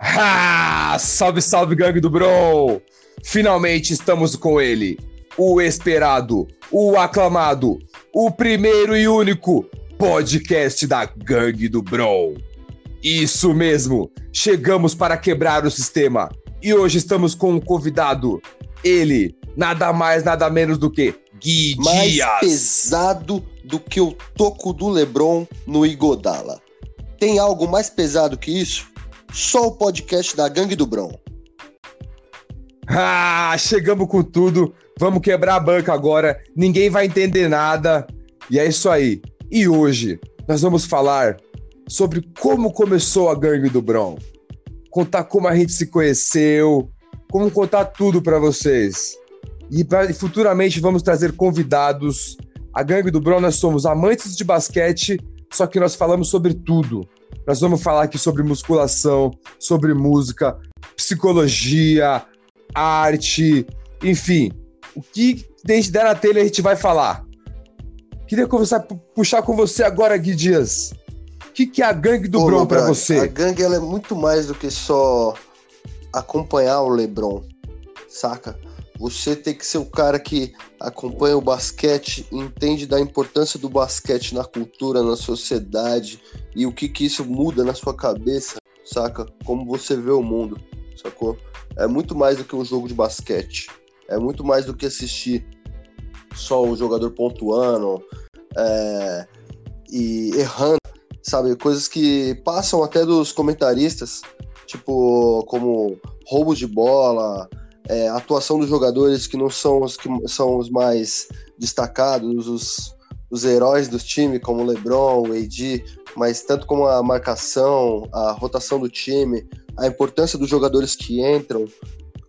Ah, salve, salve, gangue do Bro! Finalmente estamos com ele, o esperado, o aclamado, o primeiro e único podcast da gangue do Bro. Isso mesmo, chegamos para quebrar o sistema e hoje estamos com um convidado, ele, nada mais, nada menos do que Gui mais Dias. pesado do que o toco do Lebron no Igodala. Tem algo mais pesado que isso? Só o podcast da Gangue do Bron. Ah, chegamos com tudo. Vamos quebrar a banca agora. Ninguém vai entender nada. E é isso aí. E hoje nós vamos falar sobre como começou a gangue do Bron. Contar como a gente se conheceu, como contar tudo para vocês. E pra, futuramente vamos trazer convidados. A gangue do Bron nós somos amantes de basquete, só que nós falamos sobre tudo. Nós vamos falar aqui sobre musculação, sobre música, psicologia, arte, enfim. O que desde der na telha a gente vai falar. Queria conversar, puxar com você agora, Gui Dias. O que, que é a gangue do Ô, Bron brother, você? A gangue ela é muito mais do que só acompanhar o LeBron, saca? Você tem que ser o cara que acompanha o basquete, entende da importância do basquete na cultura, na sociedade e o que que isso muda na sua cabeça, saca? Como você vê o mundo, sacou? É muito mais do que um jogo de basquete. É muito mais do que assistir só o jogador pontuando é, e errando, sabe? Coisas que passam até dos comentaristas, tipo, como roubos de bola, é, atuação dos jogadores que não são os que são os mais destacados, os, os heróis do time, como o LeBron, o AD, mas tanto como a marcação, a rotação do time, a importância dos jogadores que entram,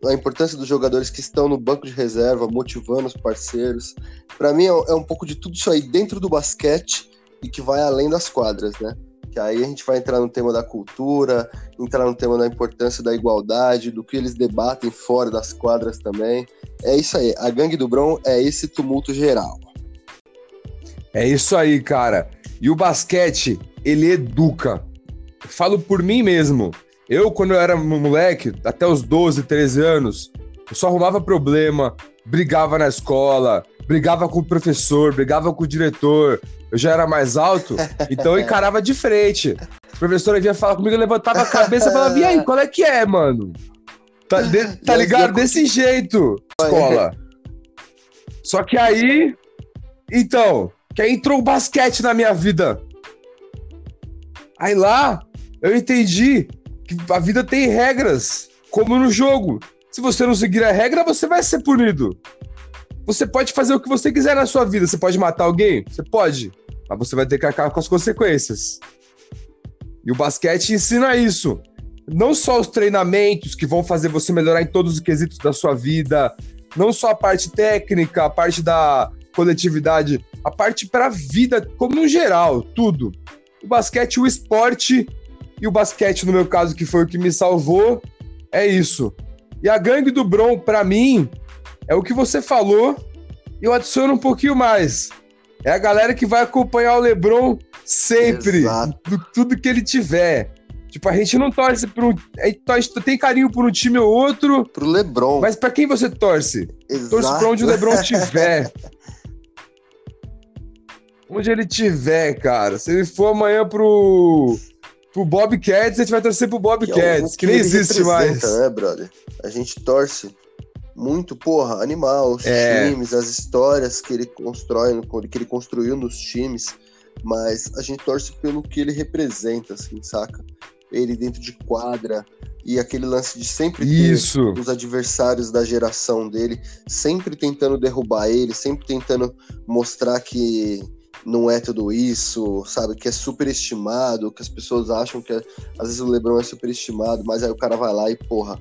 a importância dos jogadores que estão no banco de reserva, motivando os parceiros. Para mim é, é um pouco de tudo isso aí dentro do basquete e que vai além das quadras, né? Que aí a gente vai entrar no tema da cultura, entrar no tema da importância da igualdade, do que eles debatem fora das quadras também. É isso aí. A gangue do Bron é esse tumulto geral. É isso aí, cara. E o basquete, ele educa. Falo por mim mesmo. Eu, quando eu era moleque, até os 12, 13 anos, eu só arrumava problema, brigava na escola, brigava com o professor, brigava com o diretor. Eu já era mais alto, então eu encarava de frente. O professor vinha falar comigo, eu levantava a cabeça e falava, e aí, qual é que é, mano? Tá, de- tá ligado? Desse jeito, escola. Só que aí, então, que aí entrou o basquete na minha vida. Aí lá, eu entendi que a vida tem regras, como no jogo. Se você não seguir a regra, você vai ser punido. Você pode fazer o que você quiser na sua vida. Você pode matar alguém? Você pode. Mas você vai ter que arcar com as consequências. E o basquete ensina isso. Não só os treinamentos que vão fazer você melhorar em todos os quesitos da sua vida, não só a parte técnica, a parte da coletividade, a parte para a vida como no geral, tudo. O basquete, o esporte e o basquete, no meu caso, que foi o que me salvou, é isso. E a gangue do Bron, para mim, é o que você falou, e eu adiciono um pouquinho mais. É a galera que vai acompanhar o LeBron sempre, do tudo que ele tiver. Tipo, a gente não torce por um. A gente torce, tem carinho por um time ou outro, Pro LeBron. mas pra quem você torce? Exato. Torce pra onde o LeBron estiver. onde ele tiver, cara. Se ele for amanhã pro. pro Bobcats, a gente vai torcer pro Que é o- Bobcats, o que, nem ele existe mais. né, brother? A gente torce muito, porra, animal, os É. times, as histórias que ele constrói, que ele construiu nos times, mas a gente torce pelo que ele representa, assim, saca? Ele dentro de quadra e aquele lance de sempre ter Isso. os adversários da geração dele, sempre tentando derrubar ele, sempre tentando mostrar que não é tudo isso, sabe? Que é superestimado, que as pessoas acham que é- às vezes o LeBron é superestimado, mas aí o cara vai lá e, porra,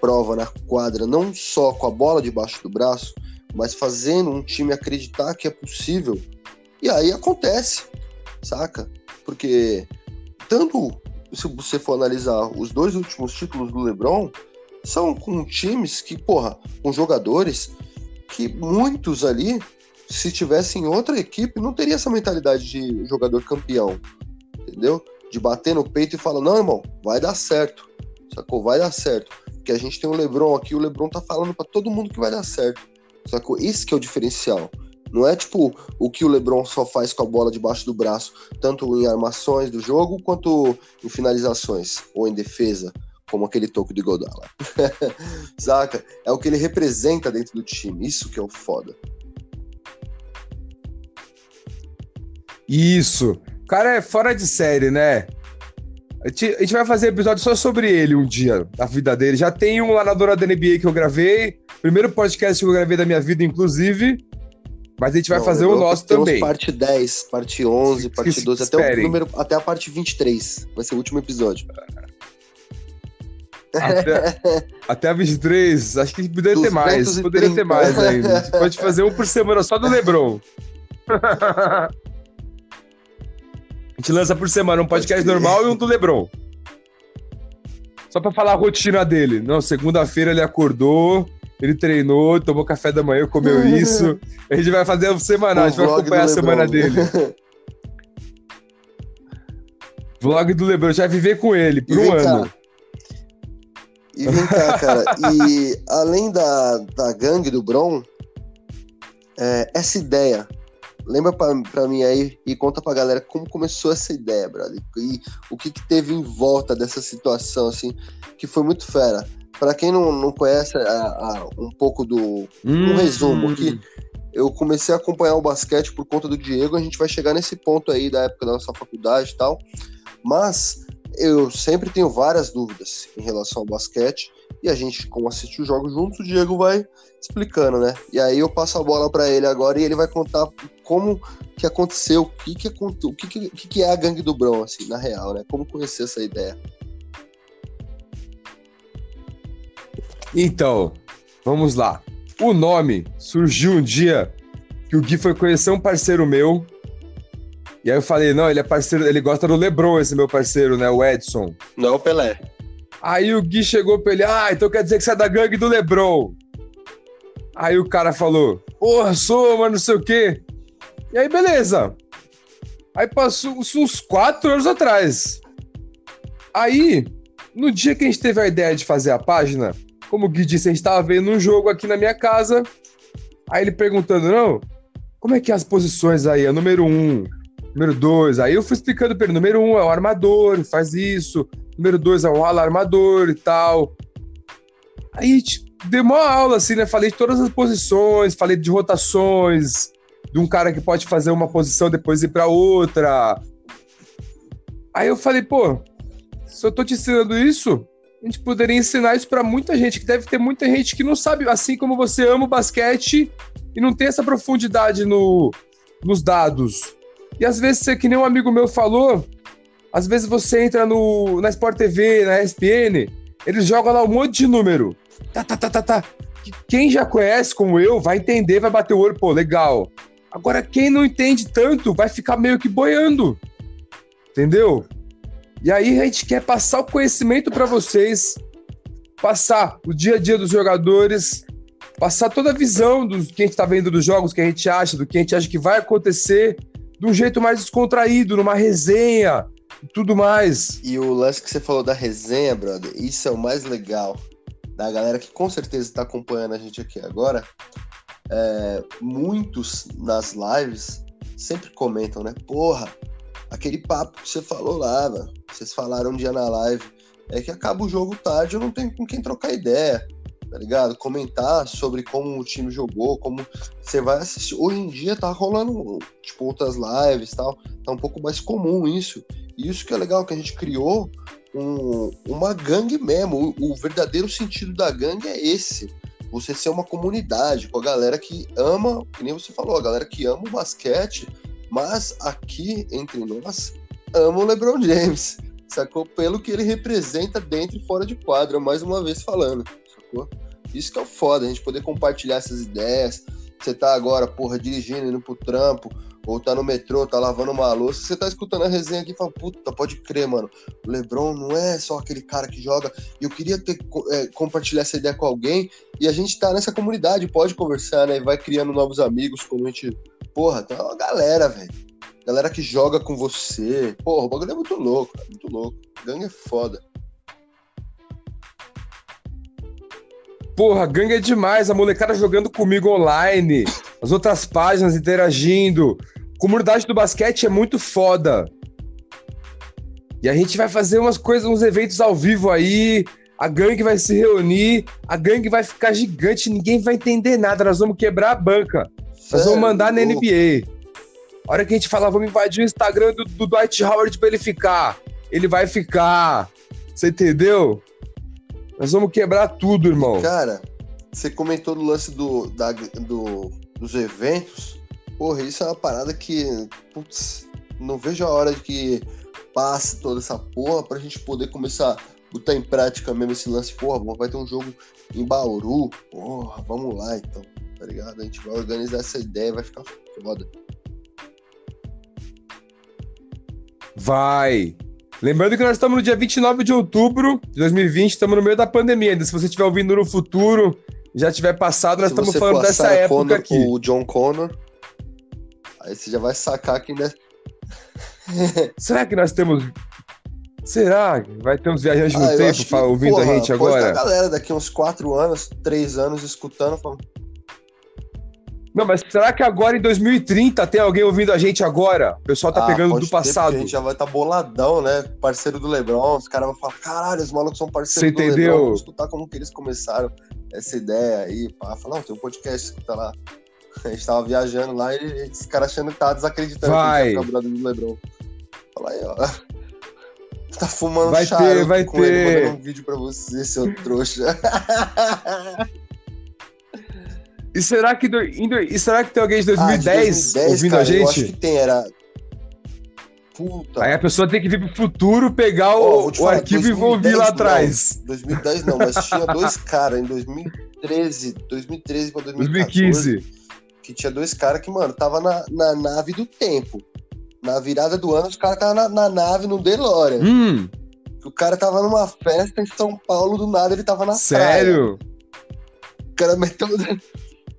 prova na quadra, não só com a bola debaixo do braço, mas fazendo um time acreditar que é possível. E aí acontece, saca? Porque tanto se você for analisar os dois últimos títulos do LeBron, são com times que, porra, com jogadores que muitos ali, se tivessem em outra equipe, não teria essa mentalidade de jogador campeão, entendeu? De bater no peito e falar, não, irmão, vai dar certo, sacou? Vai dar certo. Porque a gente tem o LeBron aqui, o LeBron tá falando para todo mundo que vai dar certo, sacou? Esse que é o diferencial. Não é tipo o que o LeBron só faz com a bola debaixo do braço, tanto em armações do jogo quanto em finalizações ou em defesa, como aquele toque de Godala. Saca? É o que ele representa dentro do time. Isso que é o foda. Isso. Cara é fora de série, né? A gente, a gente vai fazer episódio só sobre ele um dia, da vida dele. Já tem um lá na Dora da NBA que eu gravei. Primeiro podcast que eu gravei da minha vida, inclusive. Mas a gente vai Não, fazer o nosso também. parte 10, parte 11, parte 12, até, o número, até a parte 23. Vai ser o último episódio. Até, até a 23, acho que poderia ter mais. Poderia ter mais ainda. A gente pode fazer um por semana só do Lebron. a gente lança por semana um podcast normal e um do Lebron. Só pra falar a rotina dele. Não, segunda-feira ele acordou, ele treinou, tomou café da manhã, comeu isso. A gente vai fazer um semanal, a gente vai acompanhar a semana dele. Vlog do Lebron, já viver com ele por um ano. E vem cá, cara, e além da, da gangue do Bron, é, essa ideia, lembra pra, pra mim aí e conta pra galera como começou essa ideia, brother, e o que, que teve em volta dessa situação, assim, que foi muito fera. Para quem não, não conhece a, a, um pouco do hum. um resumo aqui, eu comecei a acompanhar o basquete por conta do Diego. A gente vai chegar nesse ponto aí da época da nossa faculdade e tal. Mas eu sempre tenho várias dúvidas em relação ao basquete. E a gente, como assiste os jogos juntos, o Diego vai explicando, né? E aí eu passo a bola para ele agora e ele vai contar como que aconteceu, o que que, o que, que, que é a gangue do Brão, assim, na real, né? Como conhecer essa ideia. Então, vamos lá. O nome surgiu um dia que o Gui foi conhecer um parceiro meu. E aí eu falei, não, ele é parceiro, ele gosta do Lebron, esse meu parceiro, né? O Edson. Não o Pelé. Aí o Gui chegou pra ele, ah, então quer dizer que você é da gangue do Lebron. Aí o cara falou, porra, sou, mas não sei o quê. E aí, beleza. Aí passou uns quatro anos atrás. Aí, no dia que a gente teve a ideia de fazer a página, como o Gui disse, a gente estava vendo um jogo aqui na minha casa. Aí ele perguntando, não, como é que é as posições aí? É número um, número dois. Aí eu fui explicando para ele, número um é o armador, faz isso. Número dois é o alarmador e tal. Aí deu uma aula, assim, né? Falei de todas as posições, falei de rotações, de um cara que pode fazer uma posição depois ir para outra. Aí eu falei, pô, se eu tô te ensinando isso, a gente poderia ensinar isso para muita gente, que deve ter muita gente que não sabe, assim como você ama o basquete e não tem essa profundidade no, nos dados. E às vezes, você, que nem um amigo meu falou, às vezes você entra no, na Sport TV, na ESPN, eles jogam lá um monte de número. Tá, tá, tá, tá, tá. Quem já conhece, como eu, vai entender, vai bater o olho, pô, legal. Agora, quem não entende tanto, vai ficar meio que boiando. Entendeu? E aí a gente quer passar o conhecimento para vocês, passar o dia a dia dos jogadores, passar toda a visão do que a gente está vendo dos jogos, que a gente acha, do que a gente acha que vai acontecer, de um jeito mais descontraído, numa resenha e tudo mais. E o lance que você falou da resenha, brother, isso é o mais legal. Da galera que com certeza está acompanhando a gente aqui agora, é, muitos nas lives sempre comentam, né? Porra, aquele papo que você falou lá, mano. Vocês falaram um dia na live. É que acaba o jogo tarde, eu não tenho com quem trocar ideia, tá ligado? Comentar sobre como o time jogou, como você vai assistir. Hoje em dia tá rolando, tipo, outras lives tal. Tá um pouco mais comum isso. E isso que é legal, que a gente criou um, uma gangue mesmo. O, o verdadeiro sentido da gangue é esse você ser uma comunidade com a galera que ama, que nem você falou, a galera que ama o basquete mas aqui, entre nós, amo o LeBron James, sacou? Pelo que ele representa dentro e fora de quadra, mais uma vez falando, sacou? Isso que é o foda, a gente poder compartilhar essas ideias. Você tá agora, porra, dirigindo, indo pro trampo, ou tá no metrô, tá lavando uma louça, você tá escutando a resenha aqui e fala, puta, pode crer, mano. O LeBron não é só aquele cara que joga. Eu queria ter é, compartilhar essa ideia com alguém. E a gente tá nessa comunidade, pode conversar, né? E vai criando novos amigos, como a gente Porra, tem uma galera, velho. Galera que joga com você. Porra, o bagulho é muito louco, muito louco. Gangue é foda. Porra, gangue é demais. A molecada jogando comigo online, as outras páginas interagindo. Comunidade do basquete é muito foda. E a gente vai fazer umas coisas, uns eventos ao vivo aí. A gangue vai se reunir, a gangue vai ficar gigante, ninguém vai entender nada. Nós vamos quebrar a banca. Nós vamos mandar na NBA. A hora que a gente falar, vamos invadir o Instagram do, do Dwight Howard pra ele ficar. Ele vai ficar. Você entendeu? Nós vamos quebrar tudo, irmão. Cara, você comentou do lance do, da, do, dos eventos. Porra, isso é uma parada que. Putz, não vejo a hora de que passe toda essa porra pra gente poder começar a botar em prática mesmo esse lance. Porra, vai ter um jogo em Bauru. Porra, vamos lá então, tá ligado? A gente vai organizar essa ideia, vai ficar foda. Vai! Lembrando que nós estamos no dia 29 de outubro de 2020, estamos no meio da pandemia ainda. Se você estiver ouvindo no futuro, já tiver passado, nós Se estamos falando dessa época Connor aqui. O John Connor. Aí você já vai sacar que ainda. Será que nós temos. Será que vai ter uns viajantes no Ah, eu tempo que, ouvindo porra, a gente agora? a galera daqui uns 4 anos, 3 anos escutando, falando, Não, mas será que agora em 2030 tem alguém ouvindo a gente agora? O pessoal tá Ah, pegando do passado. a gente já vai estar boladão, né? Parceiro do Lebron. Os caras vão falar: caralho, os malucos são parceiros Você do entendeu? Lebron. Vamos escutar como que eles começaram essa ideia aí. Pá. Falar: não, tem um podcast, escuta lá. A gente tava viajando lá e esse cara achando que tava desacreditando Vai. que a gente brother do Lebron. Fala aí, ó. Tá fumando Vai charuto ter, vai com ele, ter. mandando um vídeo pra você, seu trouxa. E será que, do- e será que tem alguém de 2010, Ah, de 2010, ouvindo cara, a Eu acho gente? que tem, era. Puta. Aí a pessoa tem que vir pro futuro, pegar Ó, o, vou te o falar, arquivo e ouvir 2010 lá não. atrás. 2010 não, mas tinha dois caras em 2013, 2013 pra 2014, 2015. que tinha dois caras que, mano, tava na, na nave do tempo. Na virada do ano, os caras estavam na, na nave no DeLorean. Hum, O cara tava numa festa em São Paulo, do nada ele tava na praia. sério? O cara meteu.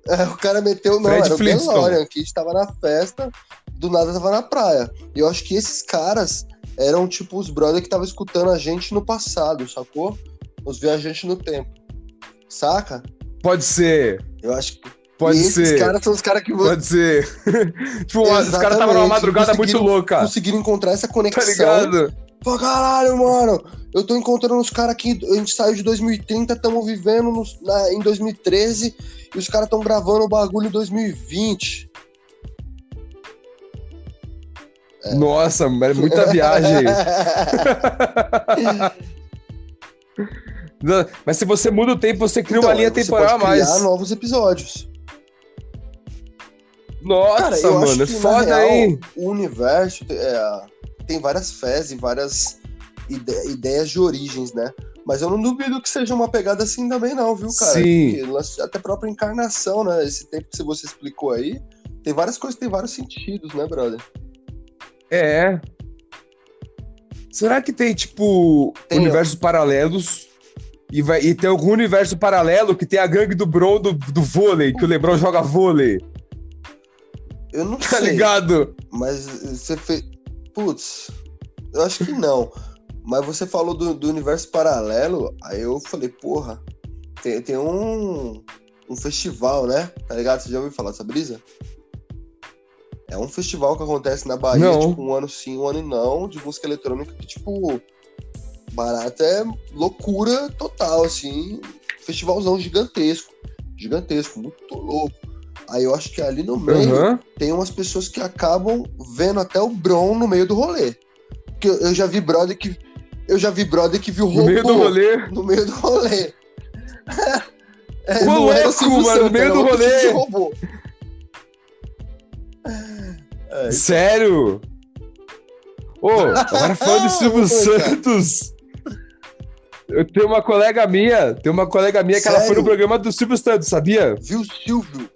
É, o cara meteu, não, Fred era o Flintstone. DeLorean, que estava na festa, do nada tava na praia. E eu acho que esses caras eram tipo os brothers que estavam escutando a gente no passado, sacou? Os viajantes no tempo. Saca? Pode ser, Eu acho que. pode e esses ser, caras são os caras que pode ser. tipo, os caras estavam numa Exatamente, madrugada muito louca. conseguiram encontrar essa Tá conexão. ligado? Fala, caralho, mano, eu tô encontrando os caras aqui, a gente saiu de 2030, estamos vivendo nos- na- em 2013 e os caras estão gravando o bagulho em 2020. Nossa, é muita viagem. Mas se você muda o tempo, você cria uma Então, linha você temporal a mais. criar novos episódios. Nossa, Cara, mano, é que, foda, real, hein? O universo é, tem várias fés e várias ide- ideias de origens, né? Mas eu não duvido que seja uma pegada assim também, não, viu, cara? Sim. Porque até a própria encarnação, né? Esse tempo que você explicou aí, tem várias coisas que tem vários sentidos, né, brother? É. Será que tem, tipo, Tem, universos paralelos? E, vai, e tem algum universo paralelo que tem a gangue do Bron do, do vôlei, que o Lebron joga vôlei, Eu não tá sei. ligado? Mas você fez. Putz, eu acho que não. Mas você falou do, do universo paralelo, aí eu falei, porra, tem, tem um, um festival, né? Tá ligado? Você já ouviu falar dessa brisa? É um festival que acontece na Bahia, Não. tipo, um ano sim, um ano não, de música eletrônica que, tipo, barato é loucura total, assim. Festivalzão gigantesco. Gigantesco, muito louco. Aí eu acho que ali no meio Aham. tem umas pessoas que acabam vendo até o Bron no meio do rolê. Porque eu, já vi brother que. Eu já vi brother que viu No robô meio do rolê. no meio do rolê. É, Ô, não era o louco, Silvio mano, no meio do tipo rolê. de robô. É, Sério? Ô, agora falando de Silvio. Santos. Eu tenho uma colega minha, tem uma colega minha que ela foi Sério? no programa do Silvio Santos, sabia? viu o Silvio?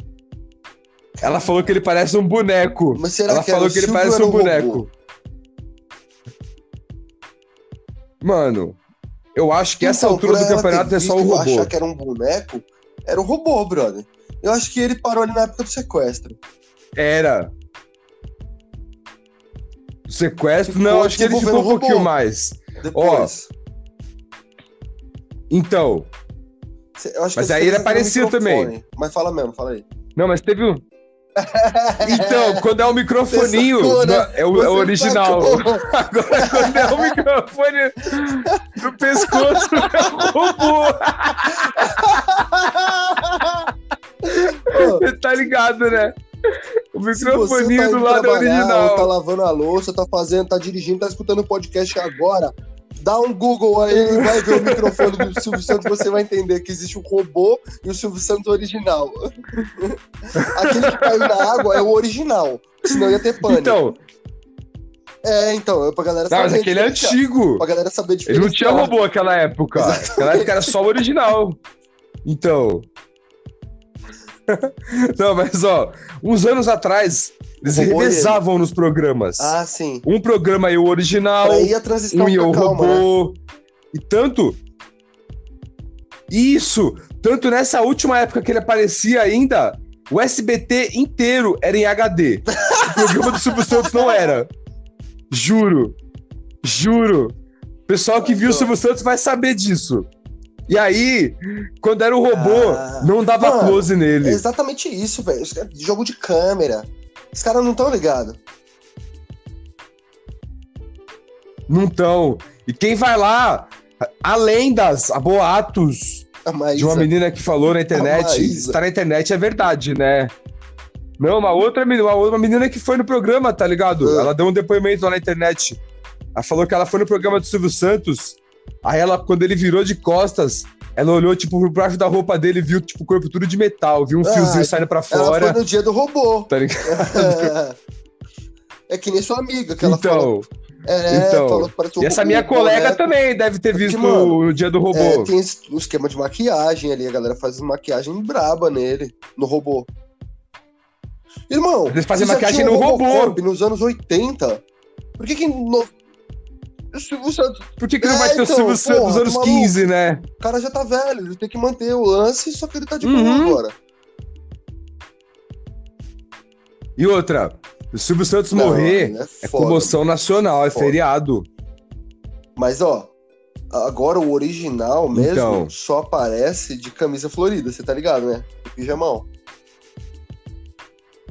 Ela falou que ele parece um boneco. Mas será Ela que falou que ele parece um robô? boneco. Mano, eu acho que essa Então, altura por do campeonato é só o robô. achar que era um boneco, era o robô, brother. Eu acho que ele parou ali na época do sequestro. Era. Sequestro? Ficou Não, acho que ele ficou um pouquinho mais. Depois. Então, Eu acho Mas aí ele microfone. também. Mas fala mesmo, fala aí. Não, mas teve um. Então, quando é o microfoninho, né? é o, é o original. Agora, quando é o microfone no pescoço, é o. Você tá ligado, né? O você tá microfoninho do lado é original. Tá lavando a louça, tá fazendo, tá dirigindo, tá escutando o podcast agora. Dá um Google aí e vai ver o microfone do Silvio Santos, você vai entender que existe o robô e o Silvio Santos original. Aquele que caiu na água é o original, senão ia ter pânico. Então, É, então, é pra galera não, mas saber aquele é antigo. Pra galera saber Ele não tinha robô naquela época. Exatamente. Naquela época era só o original. Então. Não, mas ó, uns anos atrás, eles Robô e revezavam nos programas. Ah, sim. Um programa ia o original, um ia o calma, né? robô. E tanto. Isso! Tanto nessa última época que ele aparecia ainda, o SBT inteiro era em HD. O programa do Silvio Santos não era. Juro. Juro. O pessoal que viu o Silvio Santos vai saber disso. E aí, quando era o robô, Ah. não dava Mano, close É nele. exatamente isso, velho. Jogo de câmera. Os caras não estão ligados. Não tão. E quem vai lá, há lendas, há boatos de uma menina que falou na internet. Está na internet é verdade, né? Não, uma outra menina, uma outra menina que foi no programa, tá ligado? Ah. Ela deu um depoimento lá na internet. Ela falou que ela foi no programa do Silvio Santos. Aí ela, quando ele virou de costas, ela olhou, tipo, por baixo da roupa dele e viu, tipo, o corpo tudo de metal. Viu um Ah, fiozinho saindo pra Ela fora. foi no dia do robô. Tá ligado? É que nem sua amiga que ela falou. Então, É, então, falou que e um essa minha colega né? também deve ter visto mano, no dia do robô. É, tem o esquema de maquiagem ali, a galera faz maquiagem braba nele, no robô. Irmão, Eles fazem maquiagem no o robô. Nos anos 80. Por que que no... o Silvio Santos, Por que, que não É, vai ter o então, Silvio Santos dos anos tá 15, né? o cara já tá velho, ele tem que manter o lance, só que ele tá de boa Uhum. agora. E outra, o Silvio Santos Não, morrer ele é foda. comoção nacional, é Foda. feriado. Mas ó, agora o original mesmo Então. só aparece de camisa florida, você tá ligado, né? O pijamão.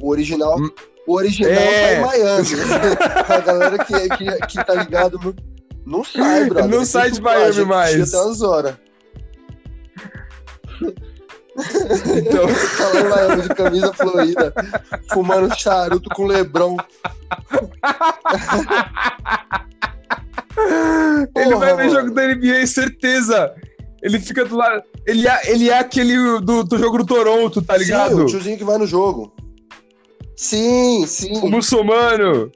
O original, Hum. o original É. tá em Miami. A galera que, que, que tá ligado não, não sai, brother. Não sai de Miami mais. Até umas horas. Então, em Miami de camisa florida, fumando charuto com Lebron. ele vai ver mano. jogo da NBA, certeza. Ele fica do lado. Ele é, ele é aquele do, do jogo do Toronto, tá Sim, ligado? o tiozinho que vai no jogo. Sim, sim. O muçulmano.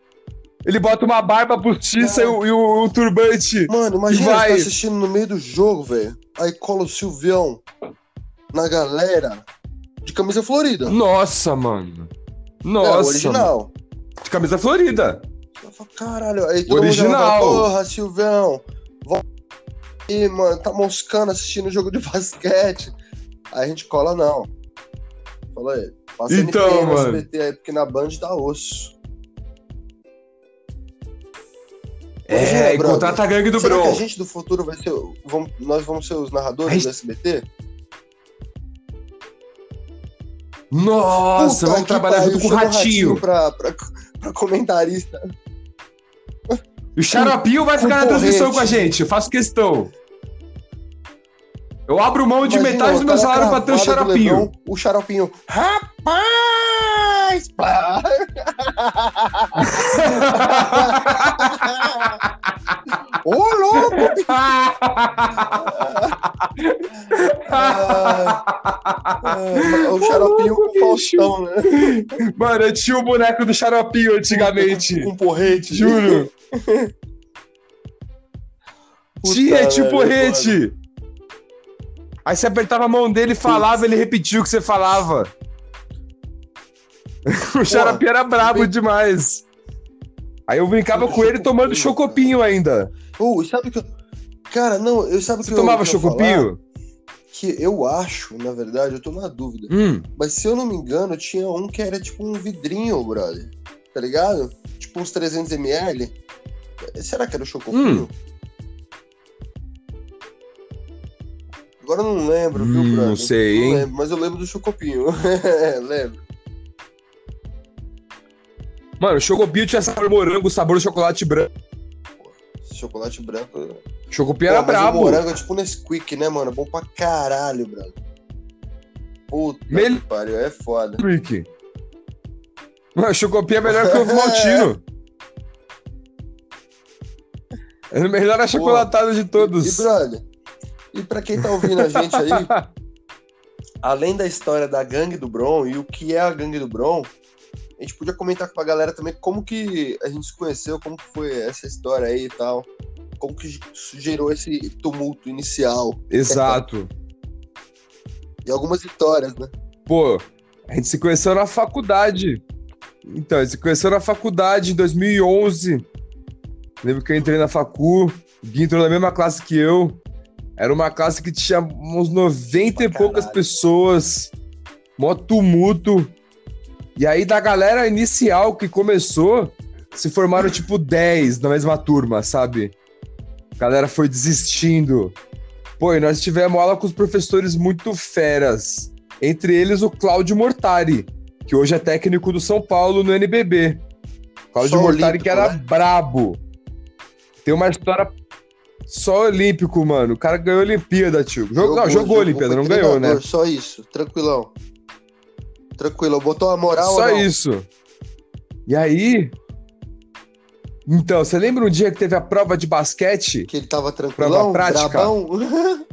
Ele bota uma barba postiça e, o, e o- o turbante. Mano, imagina E vai. você tá assistindo no meio do jogo, velho. Aí cola o Silvião na galera de camisa florida. Nossa, mano. é, Nossa. original. mano. De camisa florida. Eu falo, Caralho, aí todo mundo Original. fala, Porra. Volta aí, mano. Tá moscando assistindo jogo de basquete. Aí a gente cola, não. Fala aí. Passa Então, NPM, mano. SBT aí, porque na Band dá osso. É, e brother. contrata a gangue do Será que Bron. a gente do futuro vai ser. vamos- nós vamos ser os narradores do SBT? Nossa, Puta vamos que trabalhar pariu, junto com o chama Ratinho. pra, pra, pra comentarista. O Xaropinho vai ficar na transmissão com a gente, eu faço questão. Eu abro mão de Imagina, metade do meu cara salário pra ter o Xaropinho. O Xaropinho. Rapaz! Ô, louco! Ah, o Xaropinho com o Faustão, né? Mano, eu tinha o boneco do Xaropinho antigamente. Com porrete. Juro. Tinha, tinha o porrete. Aí você apertava a mão dele e falava, ele repetia o que você falava. o Xaropinho era brabo bem- demais. Aí eu brincava com ele tomando chocopinho ainda. Oh, sabe que eu... Cara, não, eu sabe Você que tomava eu chocopinho? Que eu acho, na verdade, eu tô na dúvida. Hum. Mas se eu não me engano, tinha um que era tipo um vidrinho, brother. Tá ligado? Tipo uns 300ml. Será que era o chocopinho? Hum. Agora eu não lembro, viu, Hum, Brando? não sei, Não hein? lembro, mas eu lembro do Chocopinho. lembro. Mano, o Chocopinho tinha sabor morango, sabor chocolate branco. Chocolate branco. Chocopinho era Pô, brabo. morango é tipo Nesquik, né, mano? Bom pra caralho, Brando. Puta Mel- que pariu, é foda. Rick. Mano, Chocopinho é melhor que o maltino. É o melhor achocolatado de E, todos. brother, e pra quem tá ouvindo a gente aí, além da história da gangue do Bron e o que é a gangue do Bron, a gente podia comentar com a galera também como que a gente se conheceu, como que foi essa história aí e tal. Como que gerou esse tumulto inicial Exato. e algumas vitórias, né? Pô, a gente se conheceu na faculdade. Então, a gente se conheceu na faculdade em 2011. Lembro que eu entrei na facu, o Gui entrou na mesma classe que eu. Era uma classe que tinha uns 90 e poucas caralho. pessoas. Mó tumulto. E aí, da galera inicial que começou, se formaram tipo 10 na mesma turma, sabe? A galera foi desistindo. Pô, e nós tivemos aula com os professores muito feras. Entre eles o Cláudio Mortari, que hoje é técnico do São Paulo no NBB. Cláudio Só Mortari que olímpico, era né? brabo. Tem uma história só olímpico, mano. O cara ganhou Olimpíada, tio. Jogou, não, jogou a Olimpíada, não ganhou, né? Só isso, tranquilão. Tranquilo, botou a moral Só isso. E aí. Então, você lembra um dia que teve a prova de basquete? Que ele tava tranquilão, prática. brabão?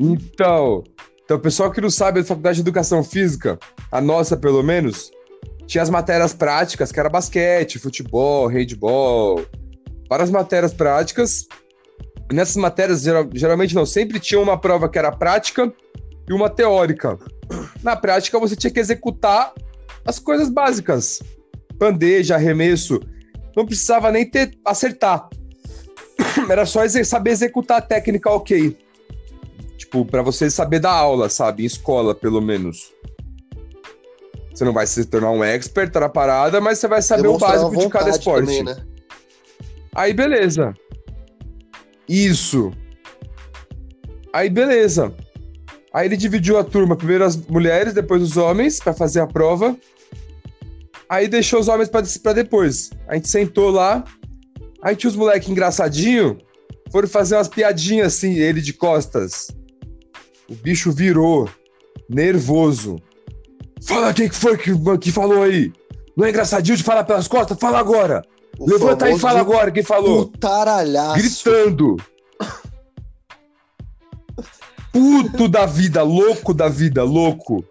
Então, então, o pessoal que não sabe da Faculdade de Educação Física, a nossa pelo menos, tinha as matérias práticas, que era basquete, futebol, handball, várias matérias práticas. E nessas matérias, geral- geralmente não, sempre tinha uma prova que era prática e uma teórica. Na prática, você tinha que executar as coisas básicas. Bandeja, arremesso. Não precisava nem ter acertar. Era só saber executar a técnica ok. Tipo, pra você saber dar aula, sabe? Em escola, pelo menos. Você não vai se tornar um expert na parada, mas você vai saber Demonstrar o básico de cada esporte. também, né? Aí, beleza. Isso. Aí, beleza. Aí ele dividiu a turma, primeiro as mulheres, depois os homens, pra fazer a prova. Aí deixou os homens pra, pra depois. A gente sentou lá. Aí tinha os moleques engraçadinhos. Foram fazer umas piadinhas assim, ele de costas. O bicho virou, nervoso. Fala quem que foi que, que falou aí. Não é engraçadinho de falar pelas costas? Fala agora. O Levanta aí e fala agora quem falou. Putaralhaço. Gritando. Puto da vida, louco da vida, louco.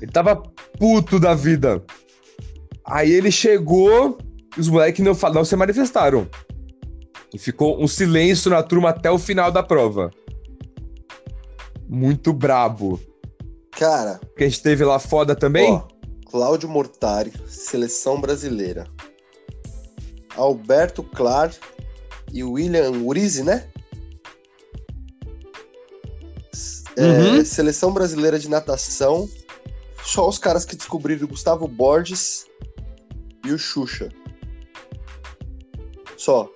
Ele tava puto da vida. Aí ele chegou e os moleques não, não se manifestaram. E ficou um silêncio na turma até o final da prova. Muito brabo. Cara, Que a gente teve lá foda também. ó, Cláudio Mortari, seleção brasileira. Alberto Clar e William Urize, né? É, Uhum. Seleção brasileira de natação. Só os caras que descobriram o Gustavo Borges e o Xuxa. Só.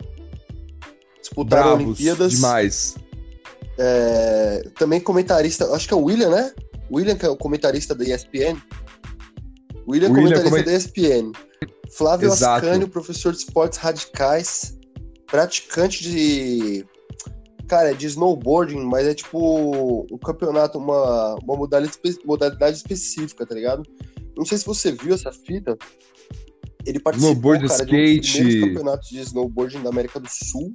Disputaram Bravos Olimpíadas. demais. É, também comentarista, acho que é o William, né? William, que é o comentarista da ESPN. William, William comentarista comen- da ESPN. Flávio Exato. Ascânio, professor de esportes radicais, praticante de. Cara, é de snowboarding, mas é tipo um campeonato, uma, uma modalidade, modalidade específica, tá ligado? Não sei se você viu essa fita. Ele participou, Snowboard, cara, de um dos skate. primeiros campeonatos de snowboarding da América do Sul.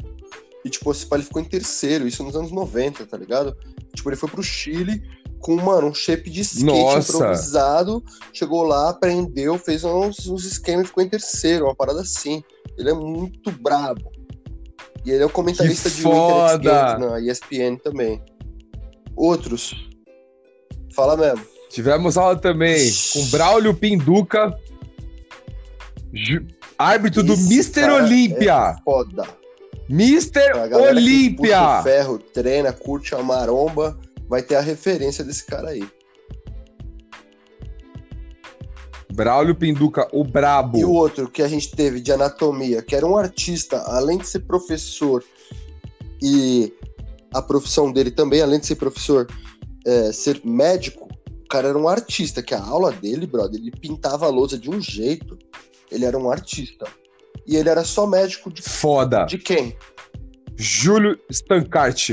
E, tipo, esse pai ele ficou em terceiro, isso nos anos 90, tá ligado? Tipo, ele foi pro Chile com, mano, um shape de skate Nossa. improvisado. Chegou lá, aprendeu, fez uns, uns esquemas e ficou em terceiro, uma parada assim. Ele é muito brabo. E ele é o comentarista de Winter foda! Games na ESPN também. Outros. Fala mesmo. Tivemos aula também com Braulio Pinduca, árbitro do Mr. Olímpia. é foda. Mr. Olímpia. ferro, treina, curte a maromba, vai ter a referência desse cara aí. Braulio Pinduca, o brabo. E o outro que a gente teve de anatomia, que era um artista, além de ser professor e a profissão dele também, além de ser professor, é, ser médico, o cara era um artista, que a aula dele, brother, ele pintava a lousa de um jeito. Ele era um artista. E ele era só médico de, Foda. de quem? Júlio Stancart.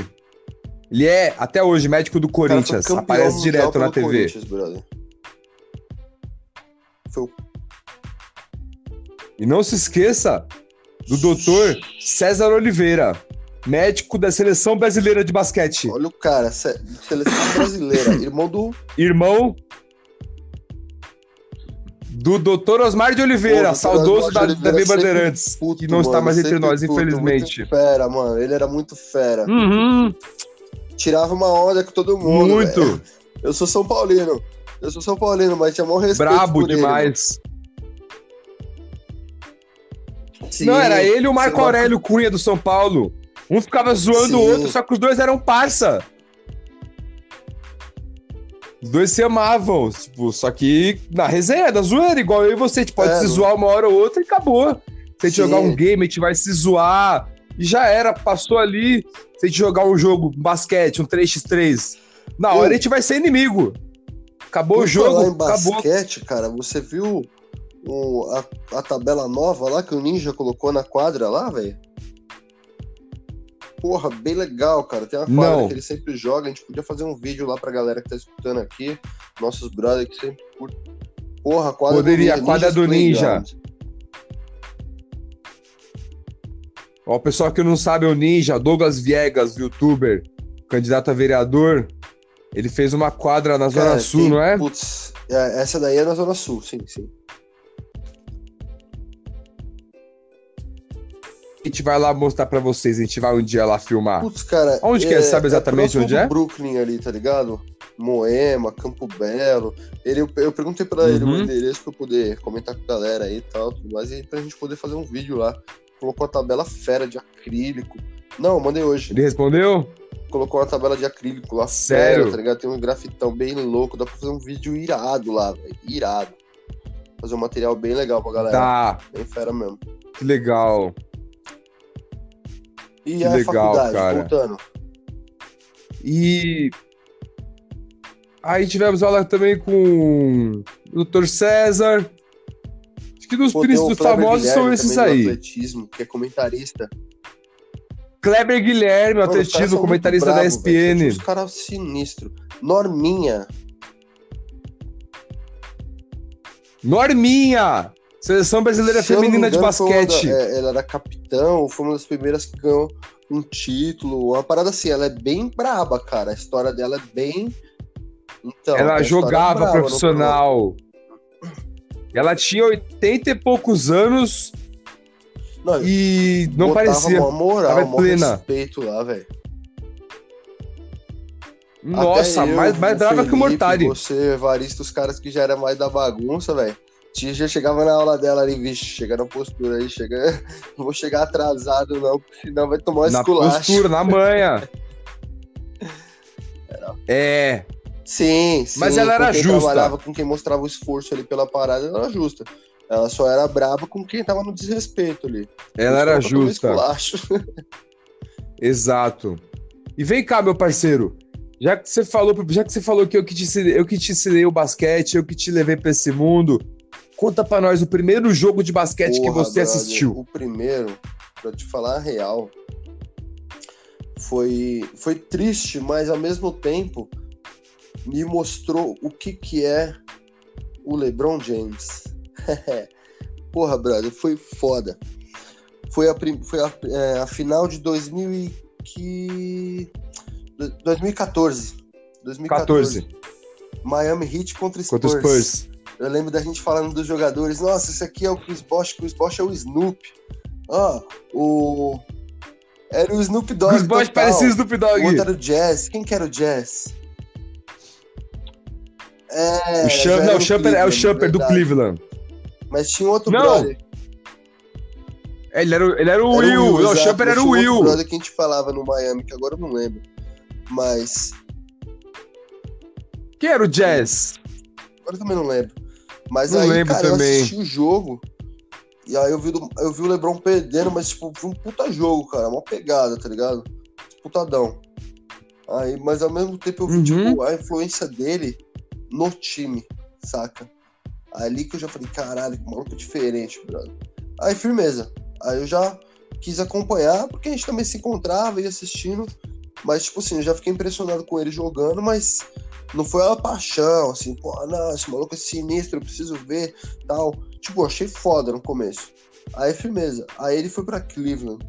Ele é, até hoje, médico do Corinthians. Aparece direto na TV. E não se esqueça do doutor César Oliveira, médico da seleção brasileira de basquete. Olha o cara, se- seleção brasileira, irmão do. Irmão do doutor Osmar de Oliveira, Pô, saudoso da, Oliveira da B sempre Bandeirantes, puto, que não está mano, mais entre nós, puto, infelizmente. Fera, mano. Ele era muito fera. Uhum, Tirava uma onda com todo mundo. muito. velho. Eu sou São Paulino. Eu sou São Paulino, mas tinha maior respeito. Brabo ele, demais. mano. Sim, não, era ele e o Marco Aurélio Cunha do São Paulo. Um ficava zoando o Sim. outro, só que os dois eram parça. Os dois se amavam, tipo, só que na resenha, da zoeira, igual eu e você, a gente pode É, se zoar uma hora ou outra e acabou. Se a gente Sim. jogar um game, a gente vai se zoar. E já era, passou ali. Se a gente jogar um jogo, um basquete, um 3x3, na Eu- hora a gente vai ser inimigo. Acabou o jogo, falar em acabou. basquete, cara, você viu o- a, a tabela nova lá que o Ninja colocou na quadra lá, velho? Porra, bem legal, cara. Tem uma quadra Não. que ele sempre joga. A gente podia fazer um vídeo lá pra galera que tá escutando aqui. Nossos brothers que sempre curtem. Porra, a quadra Poderia, do Ninja, a quadra do Ninja. Playground. Ó, o pessoal que não sabe, é o Ninja, Douglas Viegas, youtuber, candidato a vereador, ele fez uma quadra na Zona Cara, Sul, tem- não é? Putz, é, essa daí é na Zona Sul, sim, sim. A gente vai lá mostrar pra vocês, a gente vai um dia lá filmar. Putz, cara. Onde que é? Sabe exatamente próximo onde é? Brooklyn ali, tá ligado? Moema, Campo Belo. Ele, eu, eu perguntei pra ele o Uhum. endereço pra eu poder comentar com a galera aí e tal, tudo mais, e pra gente poder fazer um vídeo lá. Colocou a tabela fera de acrílico. Não, mandei hoje. Ele respondeu? Colocou uma tabela de acrílico lá Sério? tá ligado? Tem um grafitão bem louco, dá pra fazer um vídeo irado lá, velho. Irado. Fazer um material bem legal pra galera. Tá, Bem fera mesmo. que legal. E Que a legal, faculdade, cara. voltando. E aí tivemos aula também com o Dr. César. Acho que dos Pô, príncipes famosos são esses do aí. atletismo, que é comentarista. Kleber Guilherme, Mano, atletismo, comentarista da bravos, velho. ESPN. Os caras sinistros. Norminha. Norminha! Seleção Brasileira Se Feminina de engano, uma Basquete. da- é, ela era capitão, foi uma das primeiras que ganhou um título. Uma parada assim, ela é bem braba, cara. A história dela é bem. Então, Ela é jogava braba no profissional. Ela tinha 80 e poucos anos Não, e não parecia. Uma moral, Tava plena. respeito lá, velho. Nossa, eu, mais, mais brava que o Mortari. Você, Evaristo, os caras que já era mais da bagunça, velho. Tia já chegava na aula dela ali, vixe, chega na postura aí, chega. Não vou chegar atrasado, não, porque senão vai tomar Na esculacho. postura, na manha. É, Sim, sim. Mas ela era justa. trabalhava com quem mostrava o esforço ali pela parada, ela era justa. Ela só era braba com quem tava no desrespeito ali. ela era justa. Exato. E vem cá, meu parceiro. Já que você falou, já que você falou que eu que te ensinei, eu que te ensinei o basquete, eu que te levei pra esse mundo, conta pra nós o primeiro jogo de basquete que Porra, você brother, assistiu. O primeiro, pra te falar a real, foi, foi triste, mas ao mesmo tempo me mostrou o que, que é o LeBron James. Porra, brother, foi foda. Foi a, foi a, é, a final de 2000 e que... 2014. 2014. 14 Miami Heat contra Spurs. contra Spurs. Eu lembro da gente falando dos jogadores. Nossa, esse aqui é o Chris Bosh. Chris Bosh é o Snoop. Ó, o. Era o Snoop Dogg. Os Boys total. pareciam Snoop O outro Dogg. era o Jazz. Quem que era o Jazz? É. O o Champer é o Champer do. Cleveland. Mas tinha outro Não, brother. Ele era, o- ele era o Era Will. não, o Champer era o Will. brother que a gente falava no Miami, que agora eu não lembro. Mas. Quem era o Jazz? Agora eu também não lembro. Mas Não aí, lembro cara, também. eu assisti o jogo. E aí eu vi, eu vi o Lebron perdendo, mas, tipo, foi um puta jogo, cara. Uma pegada, tá ligado? disputadão. Aí, mas ao mesmo tempo eu vi, Uhum. tipo, a influência dele no time, saca? Ali que eu já falei, caralho, que maluco diferente, brother. Aí, firmeza. Aí eu já quis acompanhar, porque a gente também se encontrava e assistindo. Mas, tipo assim, eu já fiquei impressionado com ele jogando, mas não foi uma paixão, assim, pô, não, esse maluco é sinistro, eu preciso ver, tal. Tipo, achei foda no começo. Aí, firmeza. Aí ele foi pra Cleveland.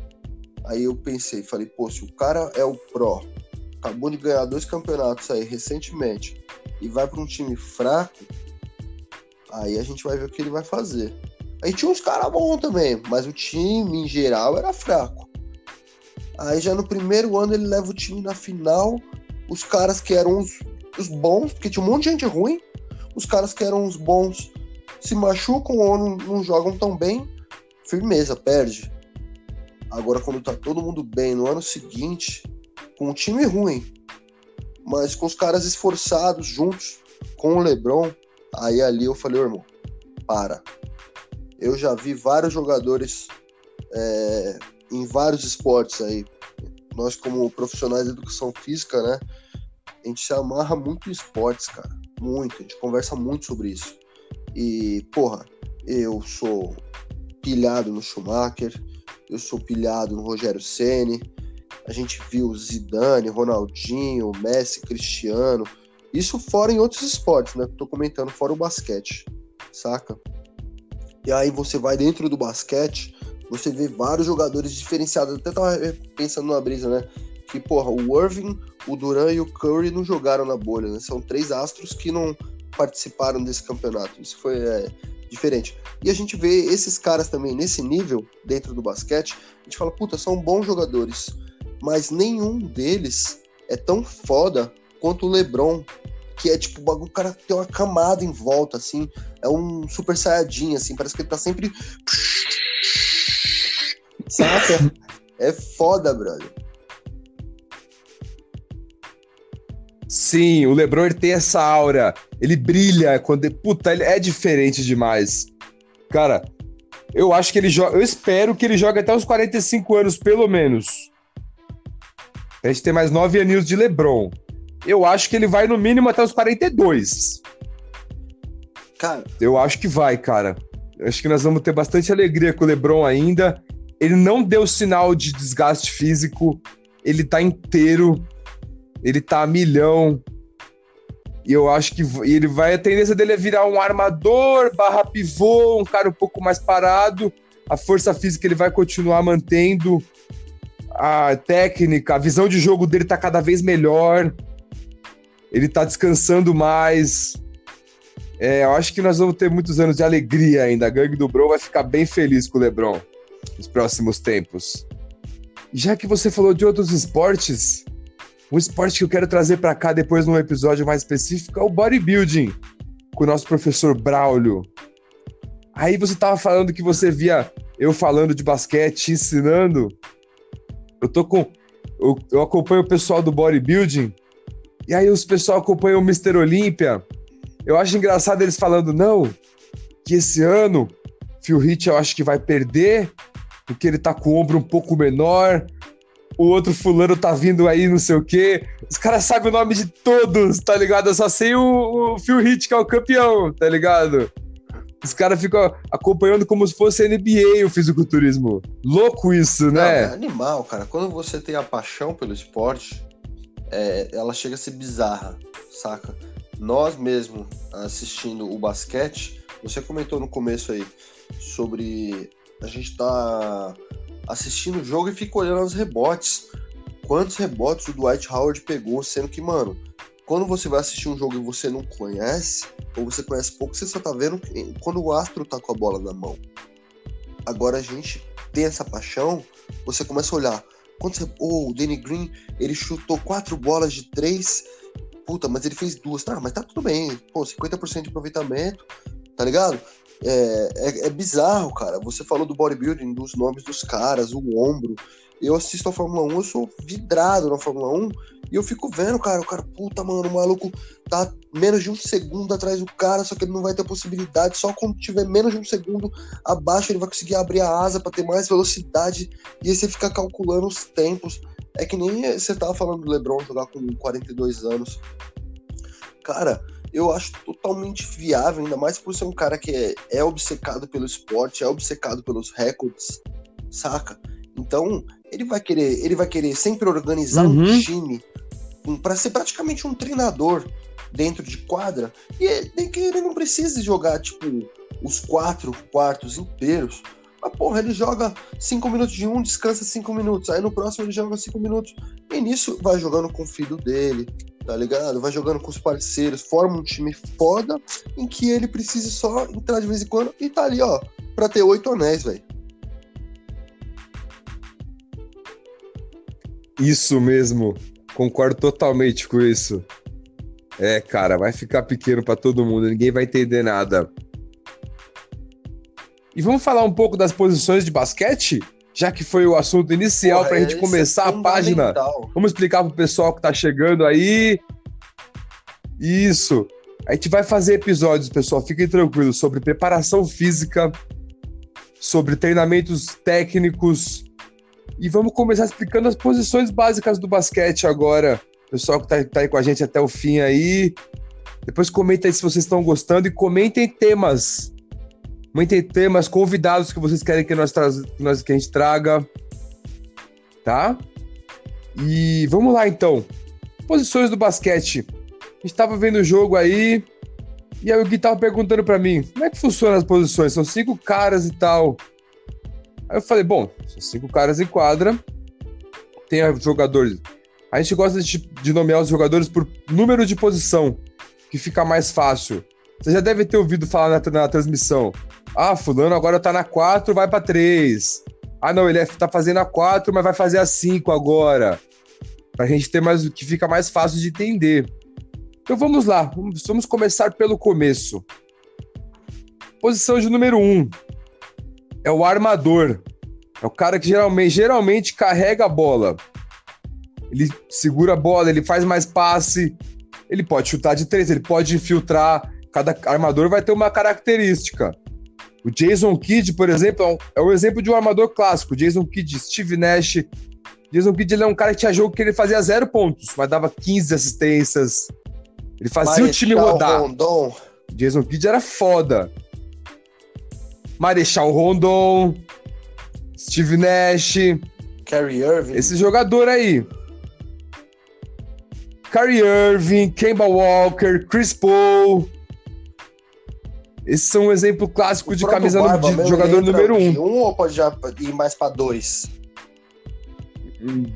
Aí eu pensei, falei, pô, se o cara é o pró, acabou de ganhar dois campeonatos aí recentemente, e vai pra um time fraco, aí a gente vai ver o que ele vai fazer. Aí tinha uns caras bons também, mas o time em geral era fraco. Aí já no primeiro ano ele leva o time na final, os caras que eram os, os bons, porque tinha um monte de gente ruim, os caras que eram os bons se machucam ou não, não jogam tão bem, firmeza, perde. Agora, quando tá todo mundo bem no ano seguinte, com um time ruim, mas com os caras esforçados juntos, com o Lebron, aí ali eu falei, "Ô, irmão, para. Eu já vi vários jogadores é, em vários esportes aí. Nós, como profissionais de educação física, né? A gente se amarra muito em esportes, cara. Muito. A gente conversa muito sobre isso. E, porra, eu sou pilhado no Schumacher, eu sou pilhado no Rogério Ceni. A gente viu Zidane, Ronaldinho, Messi, Cristiano. Isso fora em outros esportes, né? Tô comentando fora o basquete, saca? E aí você vai dentro do basquete, você vê vários jogadores diferenciados. Até tava pensando numa brisa, né? Que, porra, o Irving, o Duran e o Curry não jogaram na bolha, né? São três astros que não participaram desse campeonato. Isso foi é, diferente. E a gente vê esses caras também nesse nível, dentro do basquete, a gente fala, puta, são bons jogadores. Mas nenhum deles é tão foda quanto o LeBron, que é tipo, o bagulho, o cara tem uma camada em volta, assim, é um super saiyajin, assim, parece que ele tá sempre. Saca? É foda, brother. Sim, o LeBron tem essa aura. Ele brilha quando. Puta, ele é diferente demais. Cara, eu acho que ele joga. Eu espero que ele jogue até os 45 anos, pelo menos. A gente tem mais 9 aninhos de LeBron. Eu acho que ele vai no mínimo até os 42. Cara, Eu acho que vai, cara. Eu acho que nós vamos ter bastante alegria com o LeBron ainda. Ele não deu sinal de desgaste físico. Ele tá inteiro. Ele tá a milhão. E eu acho que ele vai. A tendência dele é virar um armador, barra pivô, um cara um pouco mais parado. A força física ele vai continuar mantendo. A técnica, a visão de jogo dele tá cada vez melhor. Ele tá descansando mais. É, eu acho que nós vamos ter muitos anos de alegria ainda. A gangue do Bro vai ficar bem feliz com o LeBron nos próximos tempos. Já que você falou de outros esportes, um esporte que eu quero trazer para cá depois num episódio mais específico é o bodybuilding, com o nosso professor Braulio. Aí você tava falando que você via eu falando de basquete, ensinando. Eu tô com. Eu, eu acompanho o pessoal do bodybuilding, e aí os pessoal acompanham o Mr. Olímpia. Eu acho engraçado eles falando, não, que esse ano Phil Heath eu acho que vai perder, porque ele tá com o ombro um pouco menor, o outro fulano tá vindo aí, não sei o quê. Os caras sabem o nome de todos, tá ligado? Eu só sei o, o Phil Heath, que é o campeão, tá ligado? Os caras ficam acompanhando como se fosse NBA o fisiculturismo. Louco isso, Não, é né? animal, cara. Quando você tem a paixão pelo esporte, é, ela chega a ser bizarra, saca? Nós mesmo assistindo o basquete, você comentou no começo aí sobre a gente tá assistindo o jogo e fica olhando os rebotes. Quantos rebotes o Dwight Howard pegou, sendo que, mano, quando você vai assistir um jogo e você não conhece, ou você conhece pouco, você só tá vendo quando o astro tá com a bola na mão. Agora a gente tem essa paixão, você começa a olhar. Quando você. Oh, o Danny Green, ele chutou quatro bolas de três. Puta, mas ele fez duas. Tá, mas tá tudo bem. Pô, 50% de aproveitamento, tá ligado? É, é, é bizarro, cara. Você falou do bodybuilding, dos nomes dos caras, o ombro. Eu assisto a Fórmula 1, eu sou vidrado na Fórmula 1 e eu fico vendo, cara, o cara, puta, mano, o maluco tá menos de um segundo atrás do cara, só que ele não vai ter possibilidade, só quando tiver menos de um segundo abaixo ele vai conseguir abrir a asa para ter mais velocidade e aí você fica calculando os tempos. É que nem você tava falando do LeBron jogar com 42 anos. Cara, eu acho totalmente viável, ainda mais por ser um cara que é, é obcecado pelo esporte, é obcecado pelos recordes, saca? Então, ele vai querer, ele vai querer sempre organizar uhum. um time para ser praticamente um treinador dentro de quadra e ele, ele não precisa jogar tipo os quatro quartos inteiros. Mas, porra, ele joga cinco minutos de um, descansa cinco minutos. Aí no próximo ele joga cinco minutos. E nisso vai jogando com o filho dele, tá ligado? Vai jogando com os parceiros, forma um time foda em que ele precisa só entrar de vez em quando e tá ali, ó, pra ter oito anéis, velho. Isso mesmo. Concordo totalmente com isso. É, cara, vai ficar pequeno para todo mundo, ninguém vai entender nada. E vamos falar um pouco das posições de basquete? Já que foi o assunto inicial para a gente começar é a página. Vamos explicar pro pessoal que tá chegando aí. Isso. A gente vai fazer episódios, pessoal, fiquem tranquilos, sobre preparação física, sobre treinamentos técnicos. E vamos começar explicando as posições básicas do basquete agora. Pessoal que tá, tá aí com a gente até o fim aí. Depois comenta aí se vocês estão gostando e comentem temas Comentem temas, convidados que vocês querem que nós, que, nós, que a gente traga. Tá? E vamos lá então. Posições do basquete. A gente tava vendo o jogo aí. E aí o Gui tava perguntando para mim, como é que funcionam as posições? São cinco caras e tal. Aí eu falei, bom, são cinco caras em quadra. Tem jogadores. A gente gosta de, de nomear os jogadores por número de posição, que fica mais fácil. Você já deve ter ouvido falar na, na transmissão. Ah, fulano agora tá na 4, vai pra 3. Ah, não, ele é, tá fazendo a 4, mas vai fazer a 5 agora. Pra gente ter mais, que fica mais fácil de entender. Então vamos lá, vamos, vamos começar pelo começo. Posição de número 1 um, é o armador. É o cara que geralmente, geralmente carrega a bola. Ele segura a bola, ele faz mais passe, ele pode chutar de três, ele pode infiltrar. Cada armador vai ter uma característica. O Jason Kidd, por exemplo, é um, é um exemplo de um armador clássico. Jason Kidd, Steve Nash. Jason Kidd ele é um cara que tinha jogo que ele fazia zero pontos, mas dava 15 assistências. Ele fazia Marechal o time rodar. Rondon. Jason Kidd era foda. Marechal Rondon, Steve Nash, Kyrie Irving. Esse jogador aí. Kyrie Irving, Kemba Walker, Chris Paul, esse são um exemplo clássico o de camisa de jogador número um. um ou pode já ir mais para dois?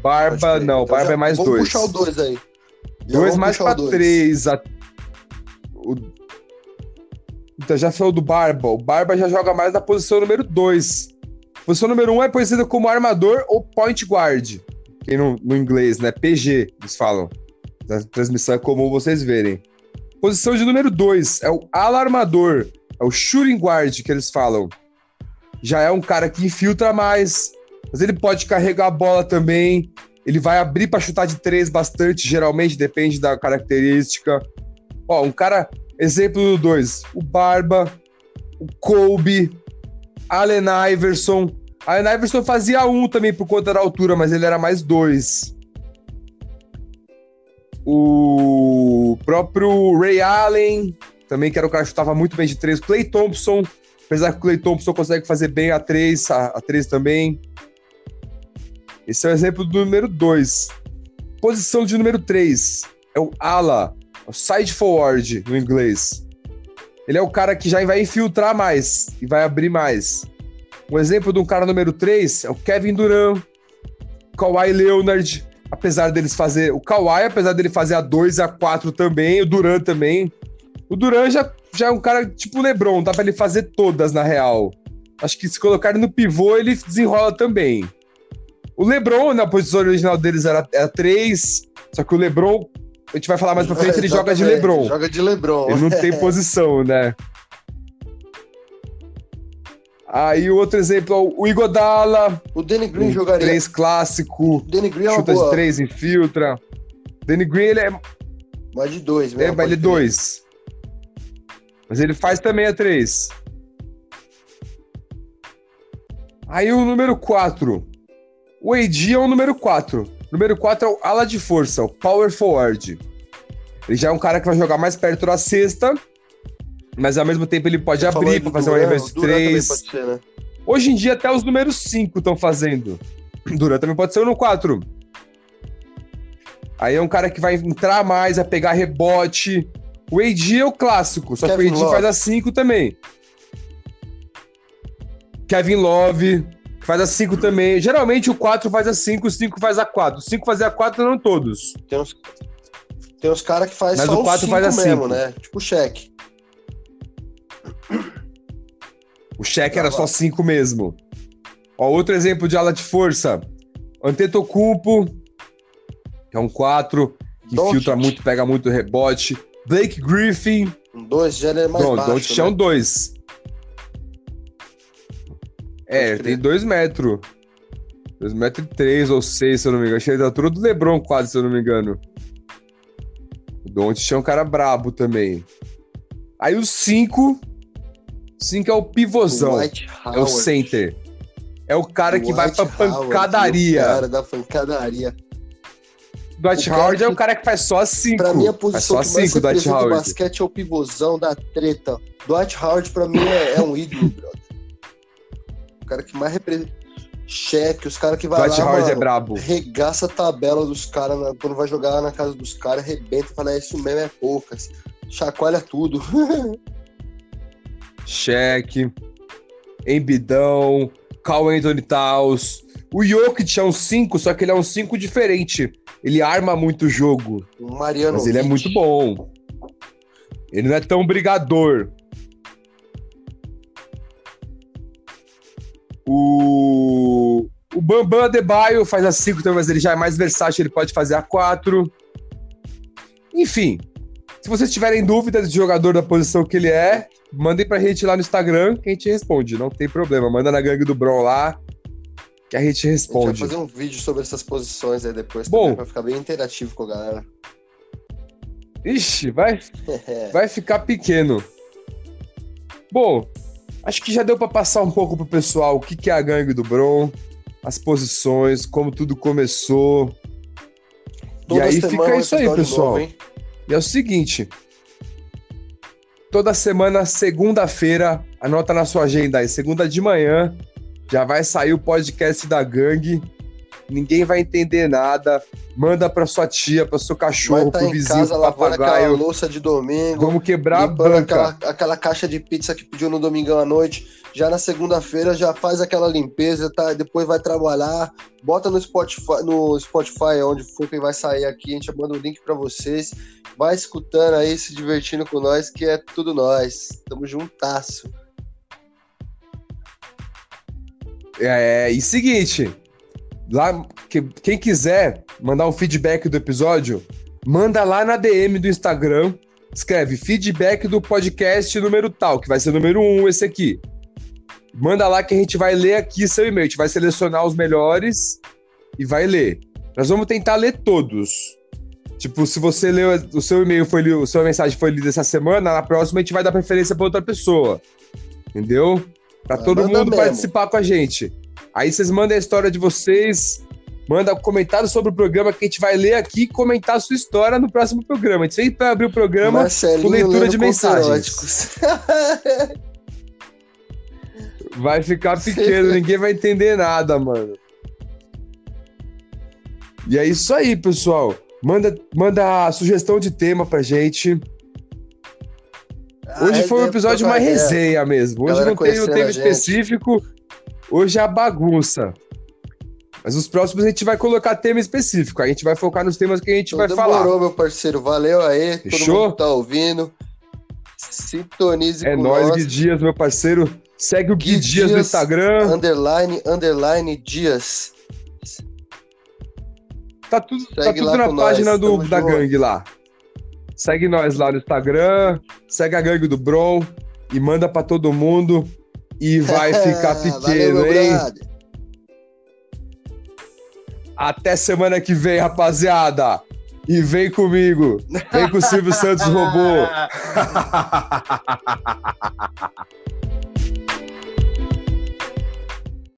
Barba, não, então Barba já, é mais vamos dois. Vamos puxar o dois aí. Já dois mais para três. A... O... Então já falou do Barba. O Barba já joga mais na posição número dois. Posição número um é conhecida como armador ou point guard. Quem no, no inglês, né? PG, eles falam. Na transmissão é comum vocês verem. Posição de número 2 é o alarmador. É o shooting guard que eles falam. Já é um cara que infiltra mais, mas ele pode carregar a bola também. Ele vai abrir para chutar de três bastante, geralmente, depende da característica. Ó, um cara, exemplo do dois, o Barba, o Kobe, Allen Iverson. Allen Iverson fazia um também por conta da altura, mas ele era mais dois. O próprio Ray Allen, também que era o cara que chutava muito bem de três. Clay Thompson, apesar que o Clay Thompson consegue fazer bem a três, a, a três também. Esse é o exemplo do número dois. Posição de número três é o ala, side forward no inglês. Ele é o cara que já vai infiltrar mais e vai abrir mais. Um exemplo de um cara número 3 é o Kevin Durant, Kawhi Leonard, apesar deles fazer. O Kawhi, apesar dele fazer a 2 e a 4 também, o Durant também. O Duran já, já é um cara tipo o Lebron, dá pra ele fazer todas na real. Acho que se colocar no pivô, ele desenrola também. O Lebron, na posição original deles, era, era 3, só que o Lebron, a gente vai falar mais pra frente, ele joga de Lebron. Joga de Lebron. Ele não tem posição, né? Aí o outro exemplo, o Igodala. O Danny Green um jogaria. 3 clássico. O Danny Green é chuta boa. de 3, infiltra. Danny Green, ele é. Mais de 2, mesmo. É, mais de 2. Mas ele faz também a 3. Aí o número 4. O AD é o número 4. Número 4 é o ala de força, o power forward. Ele já é um cara que vai jogar mais perto da cesta, mas ao mesmo tempo ele pode Você abrir para fazer um Duran, também 3. pode ser, né? Hoje em dia até os números 5 estão fazendo. Duran também pode ser no 4. Aí é um cara que vai entrar mais, vai pegar rebote. O AD é o clássico, só que Kevin o AD Love. faz a 5 também. Kevin Love faz a 5 também. Geralmente o 4 faz a 5, o 5 faz a 4. O 5 fazer a 4 não todos. Tem uns, tem uns caras que faz Mas só o os quatro cinco faz a mesmo, cinco. né? Tipo o cheque. O cheque era Tá só 5 mesmo. Ó, outro exemplo de ala de força. Antetokounmpo, que é um 4, que Doncic. filtra muito, pega muito rebote. Blake Griffin, Um dois já ele é mais pronto, baixo, Doncic é um né? 2. É, tem 2 metros. 2 metros e 3 ou 6, se eu não me engano. Achei da altura do Lebron quase, se eu não me engano. O Doncic é um cara brabo também. Aí o 5... 5 é o pivôzão. Dwight É o center. É o cara que vai Dwight pra Howard, pancadaria. O cara da pancadaria. Dwight Howard é que- o cara que faz só 5. Pra mim, a Faz posição só que mais 5, Dwight representa o Howard. basquete é o pivôzão da treta. Dwight Howard, pra mim, é, é um ídolo, brother. O cara que mais representa. Cheque, os caras que vai Dwight lá, Howard mano, é brabo. regaça a tabela dos caras quando vai jogar lá na casa dos caras, arrebenta e fala, é isso mesmo, é poucas. Chacoalha tudo. Cheque. Embidão. Carl Anthony. O Jokic é um 5, só que ele é um 5 diferente. Ele arma muito o jogo. O Mariano. Mas ele é muito bom. Ele não é tão brigador. O, o Bambam Adebayo faz a 5 também, mas ele já é mais versátil, ele pode fazer a 4. Enfim, se vocês tiverem dúvidas de jogador da posição que ele é, mandem pra gente lá no Instagram que a gente responde, não tem problema. Manda na gangue do Bron lá que a gente A gente vai responde. fazer um vídeo sobre essas posições aí depois Bom. também, pra ficar bem interativo com a galera. Ixi, vai, vai ficar pequeno. Bom, acho que já deu pra passar um pouco pro pessoal o que, que é a gangue do Bron, as posições, como tudo começou. Toda e aí fica isso aí, pessoal. novo? E é o seguinte: toda semana, segunda-feira, anota na sua agenda aí, segunda de manhã, já vai sair o podcast da gangue. Ninguém vai entender nada. Manda pra sua tia, pra seu cachorro, estar pro vizinho, casa pro lavando aquela papagaio. louça de domingo, Vamos quebrar a banca. aquela, aquela caixa de pizza que pediu no domingão à noite. Já na segunda-feira já faz aquela limpeza, tá? depois vai trabalhar, bota no Spotify, no Spotify, onde for que vai sair aqui, a gente manda o link pra vocês. Vai escutando aí, se divertindo com nós, que é tudo nós. Tamo juntasso. É, e seguinte, lá, que- quem quiser mandar um feedback do episódio, manda lá na DM do Instagram, escreve feedback do podcast número tal, que vai ser número 1 esse aqui. Manda lá que a gente vai ler aqui seu e-mail, a gente vai selecionar os melhores e vai ler. Nós vamos tentar ler todos. Tipo, se você leu o seu e-mail foi li- a sua mensagem foi lida essa semana, na próxima a gente vai dar preferência para outra pessoa. Entendeu? Pra Mas todo mundo mesmo. participar com a gente. Aí vocês mandem a história de vocês, manda comentário sobre o programa que a gente vai ler aqui e comentar a sua história no próximo programa. A gente sempre vai abrir o programa Marcelinho com leitura de mensagens. Vai ficar pequeno, ninguém vai entender nada, mano. E é isso aí, pessoal. Manda, manda a sugestão de tema pra gente. Hoje Ah, foi um é, episódio mais ideia. resenha mesmo. Hoje não tem conhecendo tema específico. Hoje é a bagunça. Mas os próximos a gente vai colocar tema específico. A gente vai focar nos temas que a gente Então vai demorou, falar. meu parceiro. Valeu aí. Todo Fechou? mundo que tá ouvindo. Sintonize É com nóis, nós. Gui Dias, meu parceiro. Segue o Gui, Gui Dias no Dias. Instagram. Underline, underline, Dias. Tá tudo, tá tudo na página nós, do, tamo da gangue lá. Segue nós lá no Instagram, segue a gangue do Bron e manda pra todo mundo. E vai ficar Valeu, pequeno, meu hein? Até semana que vem, rapaziada. E vem comigo. Vem com o Silvio Santos Robô.